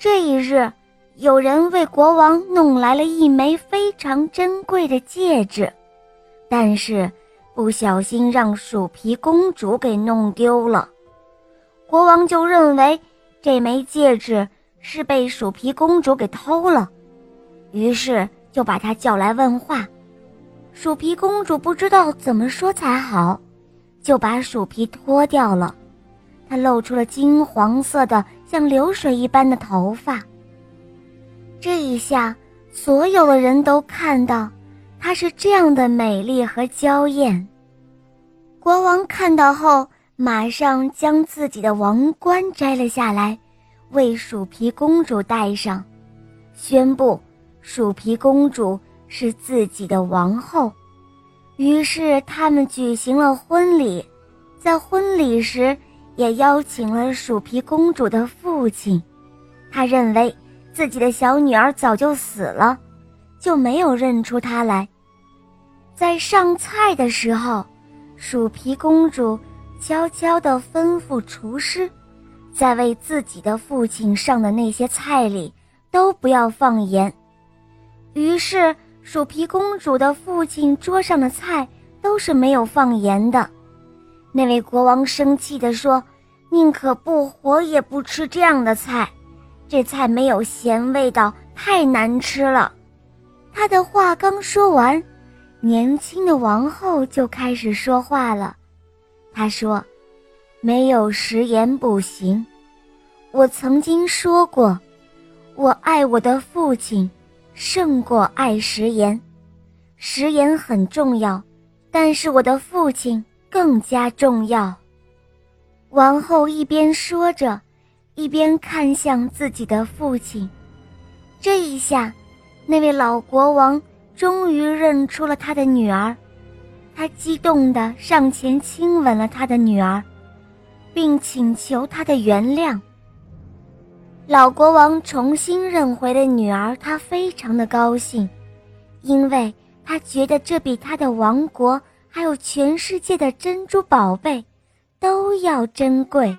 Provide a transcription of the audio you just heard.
这一日，有人为国王弄来了一枚非常珍贵的戒指，但是不小心让鼠皮公主给弄丢了。国王就认为这枚戒指是被鼠皮公主给偷了，于是就把她叫来问话。鼠皮公主不知道怎么说才好，就把鼠皮脱掉了，她露出了金黄色的。像流水一般的头发。这一下，所有的人都看到她是这样的美丽和娇艳。国王看到后，马上将自己的王冠摘了下来，为鼠皮公主戴上，宣布鼠皮公主是自己的王后。于是，他们举行了婚礼。在婚礼时，也邀请了鼠皮公主的父亲，他认为自己的小女儿早就死了，就没有认出她来。在上菜的时候，鼠皮公主悄悄地吩咐厨师，在为自己的父亲上的那些菜里都不要放盐。于是，鼠皮公主的父亲桌上的菜都是没有放盐的。那位国王生气地说。宁可不活也不吃这样的菜，这菜没有咸味道，太难吃了。他的话刚说完，年轻的王后就开始说话了。她说：“没有食盐不行。我曾经说过，我爱我的父亲，胜过爱食盐。食盐很重要，但是我的父亲更加重要。”王后一边说着，一边看向自己的父亲。这一下，那位老国王终于认出了他的女儿，他激动地上前亲吻了他的女儿，并请求他的原谅。老国王重新认回了女儿，他非常的高兴，因为他觉得这比他的王国还有全世界的珍珠宝贝。都要珍贵。